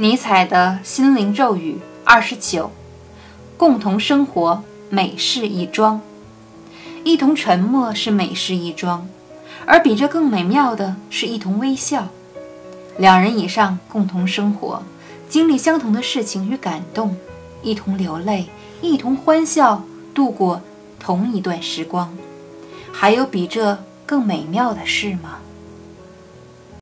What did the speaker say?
尼采的心灵咒语二十九共同生活美事一桩。一同沉默是美事一桩而比这更美妙的是一同微笑。两人以上共同生活经历相同的事情与感动一同流泪一同欢笑度过同一段时光。还有比这更美妙的事吗？